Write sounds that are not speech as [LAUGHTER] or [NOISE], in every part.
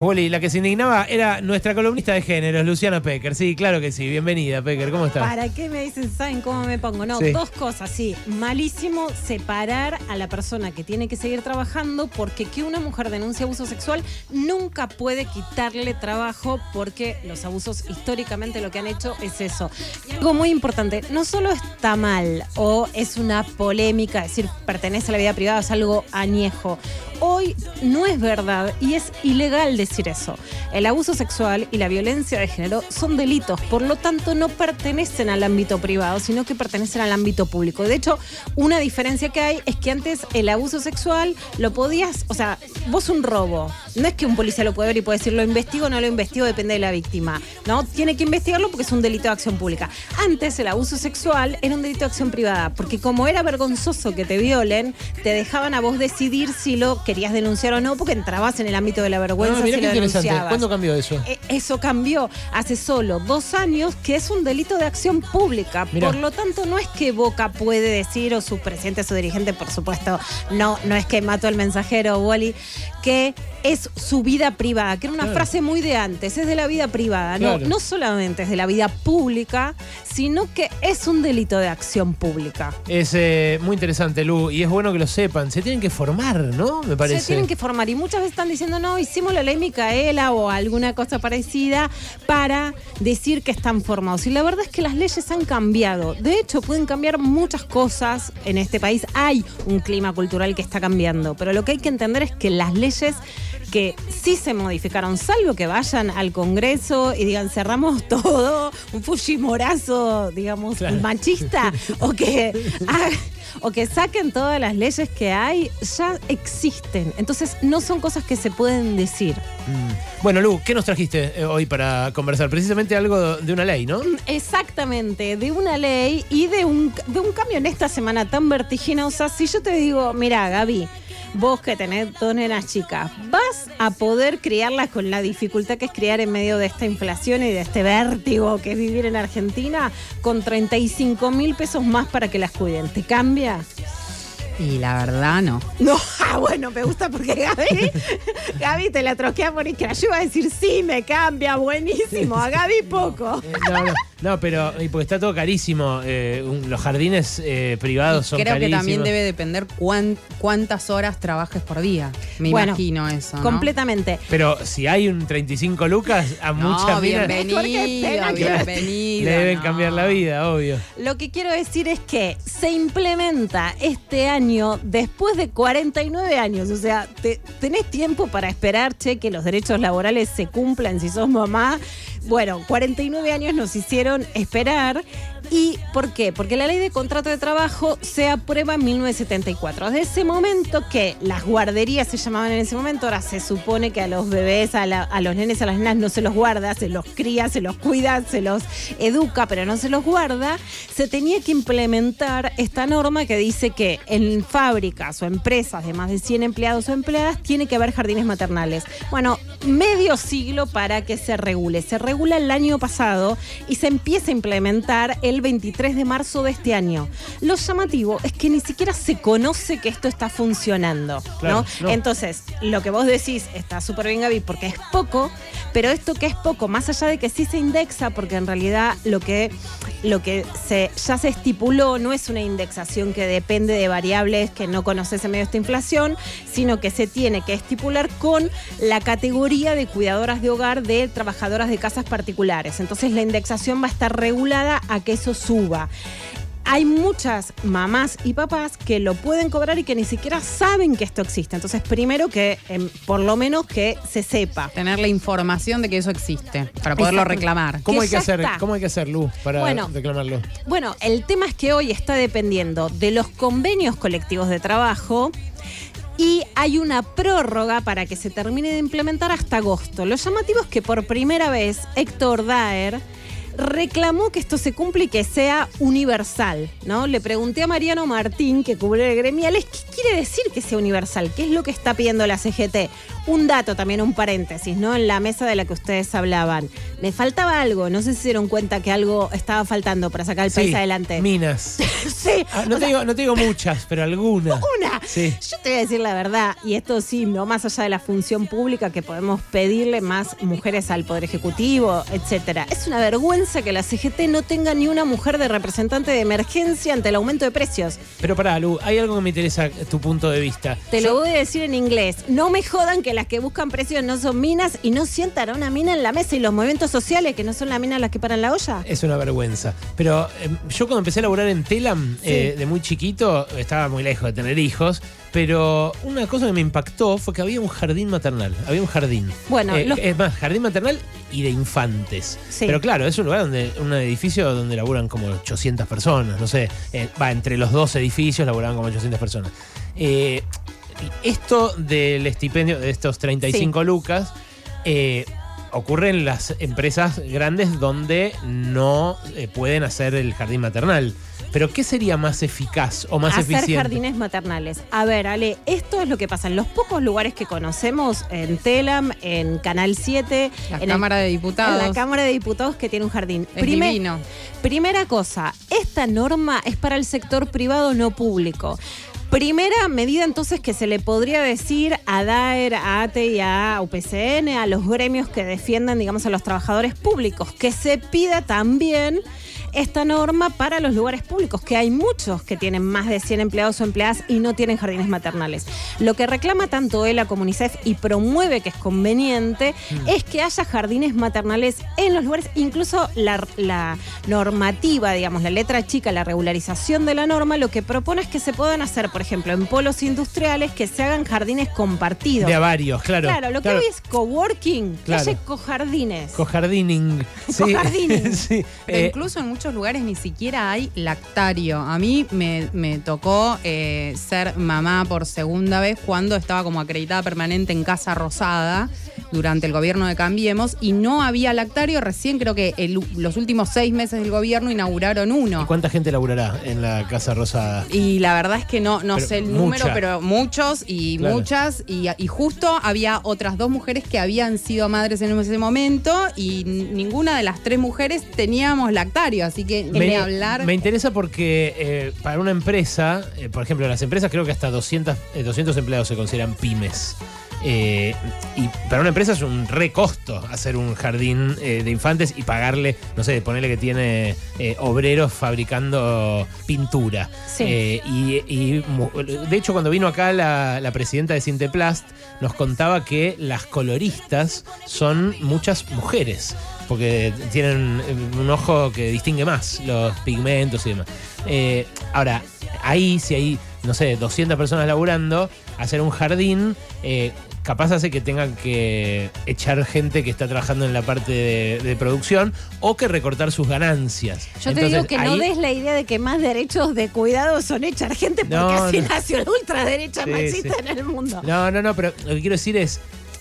Wally, la que se indignaba era nuestra columnista de géneros, Luciana Pecker. Sí, claro que sí. Bienvenida, Pecker. ¿Cómo estás? ¿Para qué me dicen, saben cómo me pongo? No, Sí. dos cosas, sí. Malísimo separar a la persona que tiene que seguir trabajando porque que una mujer denuncie abuso sexual nunca puede quitarle trabajo porque los abusos históricamente lo que han hecho es eso. Y algo muy importante, no solo está mal o es una polémica, decir pertenece a la vida privada, es algo añejo. Hoy no es verdad y es ilegal decir eso. El abuso sexual y la violencia de género son delitos, por lo tanto no pertenecen al ámbito privado, sino que pertenecen al ámbito público. De hecho, una diferencia que hay es que antes el abuso sexual lo podías, o sea, vos un robo, no es que un policía lo puede ver y puede decir lo investigo o no lo investigo, depende de la víctima, ¿no? Tiene que investigarlo porque es un delito de acción pública. Antes el abuso sexual era un delito de acción privada, porque como era vergonzoso que te violen, te dejaban a vos decidir si lo querías denunciar o no, porque entrabas en el ámbito de la vergüenza Ah, lo interesante. denunciabas. ¿Cuándo cambió eso? Eh, Eso cambió hace solo dos años, que es un delito de acción pública. Mirá. Por lo tanto, no es que Boca puede decir, o su presidente, su dirigente, por supuesto, no, no es que mató al mensajero Wally, que es su vida privada, que era una Claro. frase muy de antes, es de la vida privada. No, no solamente es de la vida pública, sino que es un delito de acción pública. Es eh, muy interesante, Lu, y es bueno que lo sepan. Se tienen que formar, ¿no? Me parece. Se tienen que formar y muchas veces están diciendo, no, hicimos la ley Micaela o alguna cosa parecida para decir que están formados. Y la verdad es que las leyes han cambiado. De hecho, pueden cambiar muchas cosas en este país. Hay un clima cultural que está cambiando, pero lo que hay que entender es que las leyes que sí se modificaron, salvo que vayan al Congreso y digan cerramos [LAUGHS] todo, un Fujimorazo, digamos, Claro. machista, [LAUGHS] o que, ah, o que saquen todas las leyes que hay, ya existen. Entonces no son cosas que se pueden decir. Mm. Bueno, Lu, ¿qué nos trajiste eh, hoy para conversar? Precisamente algo de una ley, ¿no? Exactamente, de una ley y de un, de un cambio en esta semana tan vertiginosa. Si yo te digo, mira, Gaby, vos que tenés dos nenas chicas, vas a poder criarlas con la dificultad que es criar en medio de esta inflación y de este vértigo que es vivir en Argentina con 35 mil pesos más para que las cuiden. ¿Te cambia? Y la verdad no. No, [LAUGHS] ah, bueno, me gusta porque Gaby, [LAUGHS] Gaby te la troquea por que yo iba a decir sí, me cambia, buenísimo, a Gaby poco. Eh, no, no, no, pero y porque está todo carísimo. eh, un- los jardines eh, privados Y son creo que carísimos. también debe depender cuán- cuántas horas trabajes por día. Me Bueno, imagino eso. ¿no? Completamente. Pero si hay un 35 lucas, a No, muchas minas bienvenido, Jorge, pena que- bienvenido. [LAUGHS] le deben no. cambiar la vida, obvio. Lo que quiero decir es que se implementa este año después de 49 años. O sea, te- tenés tiempo para esperar, che, que los derechos laborales se cumplan si sos mamá. Bueno, 49 años nos hicieron esperar. ¿Y por qué? Porque la ley de contrato de trabajo se aprueba en 1974. Desde ese momento que las guarderías se llamaban en ese momento, ahora se supone que a los bebés, a, la- a los nenes, a las nenas no se los guarda, se los cría, se los cuida, se los educa, pero no se los guarda, se tenía que implementar esta norma que dice que en fábricas o empresas de más de 100 empleados o empleadas tiene que haber jardines maternales. Bueno, medio siglo para que se regule. Se regula el año pasado y se empieza a implementar el 23 de marzo de este año. Lo llamativo es que ni siquiera se conoce que esto está funcionando. Claro, ¿no? no. Entonces, lo que vos decís está súper bien, Gaby, porque es poco, pero esto que es poco, más allá de que sí se indexa, porque en realidad lo que, lo que se, ya se estipuló no es una indexación que depende de variables que no conoces en medio de esta inflación, sino que se tiene que estipular con la categoría de cuidadoras de hogar de trabajadoras de casas particulares. Entonces la indexación va a estar regulada a que eso suba hay muchas mamás y papás que lo pueden cobrar y que ni siquiera saben que esto existe. Entonces, primero que, em, por lo menos que se sepa. Tener la información de que eso existe para poderlo Exacto. reclamar. ¿Cómo Que hay que hacer? está. ¿Cómo hay que hacer, Lu, para Bueno. reclamarlo? Bueno, el tema es que hoy está dependiendo de los convenios colectivos de trabajo. Y hay una prórroga para que se termine de implementar hasta agosto. Lo llamativo es que por primera vez Héctor Daer reclamó que esto se cumple y que sea universal, ¿no? Le pregunté a Mariano Martín, que cubre el gremiales, ¿qué quiere decir que sea universal? ¿Qué es lo que está pidiendo la CGT? Un dato también, un paréntesis, ¿no? En la mesa de la que ustedes hablaban. Me faltaba algo, no sé si se dieron cuenta que algo estaba faltando para sacar el país Sí, adelante. Minas. [LAUGHS] sí, Ah, no, o te sea, digo, no te digo muchas, pero algunas. [LAUGHS] una. Sí. Yo te voy a decir la verdad, y esto sí, no más allá de la función pública que podemos pedirle más mujeres al Poder Ejecutivo, etcétera. Es una vergüenza que la CGT no tenga ni una mujer de representante de emergencia ante el aumento de precios. Pero pará, Lu, hay algo que me interesa tu punto de vista. Te lo voy a decir en inglés. No me jodan que las que buscan precios no son minas y no sientan a una mina en la mesa y los movimientos sociales que no son las minas las que paran la olla. Es una vergüenza. Pero eh, yo cuando empecé a laburar en Telam, eh, de muy chiquito, estaba muy lejos de tener hijos, pero una cosa que me impactó fue que había un jardín maternal. Había un jardín. Bueno, Eh, los- Es más, jardín maternal y de infantes. Sí. Pero claro, es un lugar donde, un edificio donde laburan como 800 personas, no sé. eh, va, entre los dos edificios laburaban como 800 personas. Eh, esto del estipendio de estos 35 lucas eh, ocurre en las empresas grandes donde no eh, pueden hacer el jardín maternal. Pero ¿qué sería más eficaz o más hacer eficiente? jardines maternales. A ver, Ale, esto es lo que pasa en los pocos lugares que conocemos, en Telam, en Canal 7, La en, el- Cámara de en Diputados. la Cámara de Diputados que tiene un jardín. Es Prime- divino. Primera cosa, esta norma es para el sector privado no público. Primera medida entonces que se le podría decir a DAER, a ATE y a UPCN, a los gremios que defiendan, digamos, a los trabajadores públicos, que se pida también esta norma para los lugares públicos, que hay muchos que tienen más de 100 empleados o empleadas y no tienen jardines maternales. Lo que reclama tanto ELA como UNICEF y promueve que es conveniente es que haya jardines maternales en los lugares, incluso la, la normativa, digamos, la letra chica, la regularización de la norma, lo que propone es que se puedan hacer, por ejemplo, en polos industriales, que se hagan jardines compartidos. De a varios, claro. Claro, lo que hoy es coworking, que Claro. haya cojardines. Cojardining. [LAUGHS] Sí. Cojardining. [LAUGHS] sí. Pero Eh, incluso en muchos lugares ni siquiera hay lactario. A mí me, me tocó eh, ser mamá por segunda vez cuando estaba como acreditada permanente en Casa Rosada durante el gobierno de Cambiemos y no había lactario. Recién creo que el- los últimos seis meses del gobierno inauguraron ¿y uno. ¿Cuánta gente laburará en la Casa Rosada? Y la verdad es que no, no Pero sé el mucha. número, pero muchos y Claro. muchas. Y, y justo había otras dos mujeres que habían sido madres en ese momento y ninguna de las tres mujeres teníamos lactario. Así que ni Me, hablar. me interesa porque eh, para una empresa, eh, por ejemplo, las empresas creo que hasta 200, eh, 200 empleados se consideran pymes. Eh, y para una empresa es un recosto hacer un jardín eh, de infantes y pagarle, no sé, ponerle que tiene eh, obreros fabricando pintura. Sí. Y, de hecho, cuando vino acá la, la presidenta de Sinteplast, nos contaba que las coloristas son muchas mujeres, porque tienen un ojo que distingue más los pigmentos y demás. Ahora, ahí, si hay, no sé, 200 personas laburando, hacer un jardín. Capaz hace que tengan que echar gente que está trabajando en la parte de, de producción o que recortar sus ganancias. Yo te digo que no des la idea de que más derechos de cuidado son echar gente porque No, así no. nació la ultraderecha Sí, machista sí. en el mundo. No, no, no, pero lo que quiero decir es,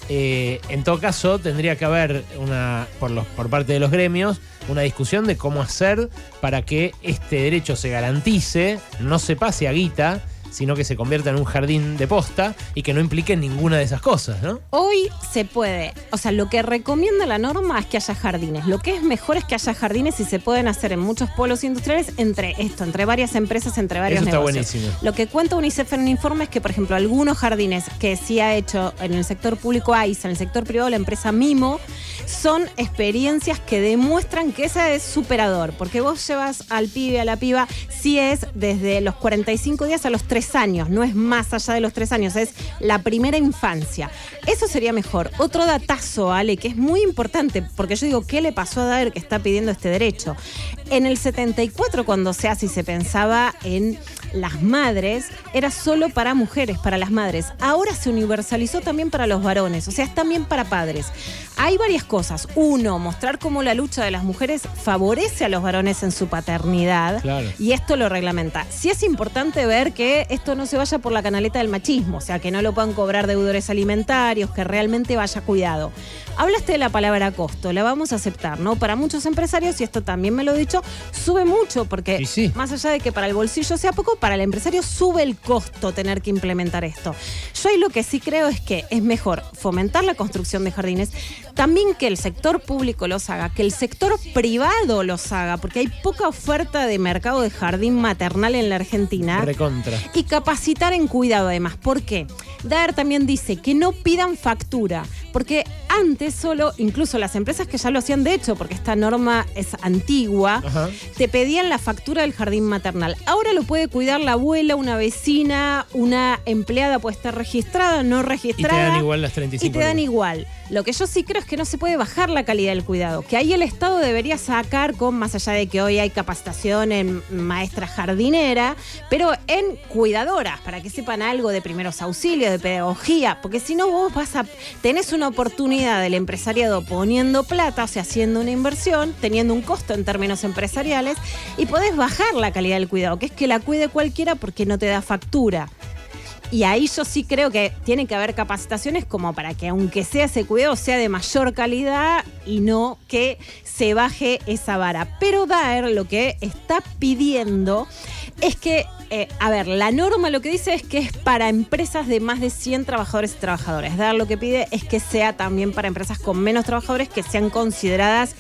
eh, en todo caso, tendría que haber una, por, los, por parte de los gremios, una discusión de cómo hacer para que este derecho se garantice, no se pase a guita, sino que se convierta en un jardín de posta y que no implique ninguna de esas cosas, ¿no? Hoy se puede, o sea, lo que recomienda la norma es que haya jardines. Lo que es mejor es que haya jardines y se pueden hacer en muchos polos industriales entre esto, entre varias empresas, entre varios Eso está negocios. buenísimo. Lo que cuenta UNICEF en un informe es que, por ejemplo, algunos jardines que sí ha hecho en el sector público AISA, en el sector privado la empresa Mimo, son experiencias que demuestran que ese es superador, porque vos llevas al pibe, a la piba, si es desde los 45 días a los 3 años, no es más allá de los 3 años, es la primera infancia. Eso sería mejor. Otro datazo, Ale, que es muy importante, porque yo digo, ¿qué le pasó a Daer que está pidiendo este derecho? En el 74, cuando se hace y se pensaba en las madres, era solo para mujeres, para las madres. Ahora se universalizó también para los varones, o sea, es también para padres. Hay varias cosas. Uno, mostrar cómo la lucha de las mujeres favorece a los varones en su paternidad. Claro. Y esto lo reglamenta. Sí es importante ver que esto no se vaya por la canaleta del machismo, o sea, que no lo puedan cobrar deudores alimentarios, que realmente vaya cuidado. Hablaste de la palabra costo, la vamos a aceptar, ¿no? Para muchos empresarios, y esto también me lo he dicho, sube mucho, porque sí. más allá de que para el bolsillo sea poco, para el empresario sube el costo tener que implementar esto. Yo ahí lo que sí creo es que es mejor fomentar la construcción de jardines, también que el sector público los haga, que el sector privado los haga, porque hay poca oferta de mercado de jardín maternal en la Argentina. Recontra. Y capacitar en cuidado además. ¿Por qué? Daer también dice que no pidan factura, porque antes solo, incluso las empresas que ya lo hacían de hecho, porque esta norma es antigua, Ajá. te pedían la factura del jardín maternal. Ahora lo puede cuidar la abuela, una vecina, una empleada puede estar registrada, no Y te registrada. dan igual las 35 Y te dan igual. Lo que yo sí creo es que no se puede bajar la calidad del cuidado. Que ahí el Estado debería sacar, con más allá de que hoy hay capacitación en maestra jardinera, pero en cuidadoras, para que sepan algo de primeros auxilios, de pedagogía. Porque si no, vos vas a. tenés una oportunidad del empresariado poniendo plata, o sea, haciendo una inversión, teniendo un costo en términos empresariales, y podés bajar la calidad del cuidado, que es que la cuide cualquiera porque no te da factura. Y ahí yo sí creo que tiene que haber capacitaciones como para que aunque sea ese cuidado sea de mayor calidad y no que se baje esa vara. Pero Daer lo que está pidiendo es que, eh, a ver, la norma lo que dice es que es para empresas de más de 100 trabajadores y trabajadoras. Daer lo que pide es que sea también para empresas con menos trabajadores que sean consideradas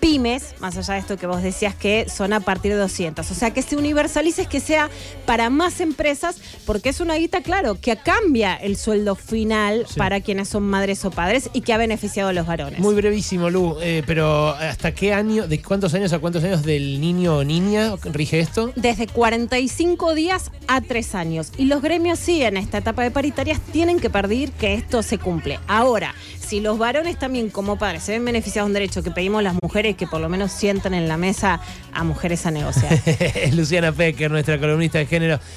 pymes, más allá de esto que vos decías que son a partir de 200. O sea, que se universalice, que sea para más empresas, porque es una guita, claro, que cambia el sueldo final Sí. para quienes son madres o padres y que ha beneficiado a los varones. Muy brevísimo, Lu, eh, pero ¿hasta qué año, de cuántos años a cuántos años del niño o niña rige esto? Desde 45 días a 3 años. Y los gremios sí, en esta etapa de paritarias, tienen que pedir que esto se cumple. Ahora, si los varones también como padres se ven beneficiados de un derecho que pedimos las mujeres que por lo menos sientan en la mesa a mujeres a negociar. [LAUGHS] Luciana Pecker, nuestra columnista de género.